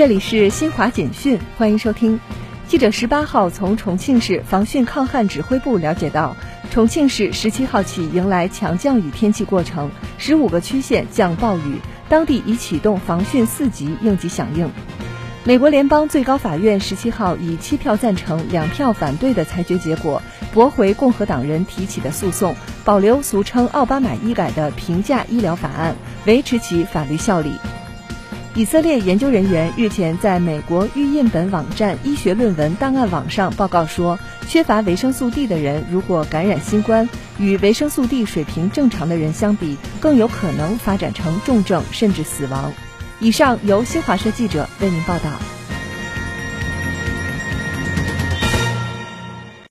这里是新华简讯，欢迎收听。记者十八号从重庆市防汛抗旱指挥部了解到，重庆市十七号起迎来强降雨天气过程，十五个区县降暴雨，当地已启动防汛四级应急响应。美国联邦最高法院十七号以七票赞成、两票反对的裁决结果，驳回共和党人提起的诉讼，保留俗称“奥巴马医改”的平价医疗法案，维持其法律效力。以色列研究人员日前在美国预印本网站医学论文档案网上报告说，缺乏维生素 D 的人如果感染新冠，与维生素 D 水平正常的人相比，更有可能发展成重症甚至死亡。以上由新华社记者为您报道。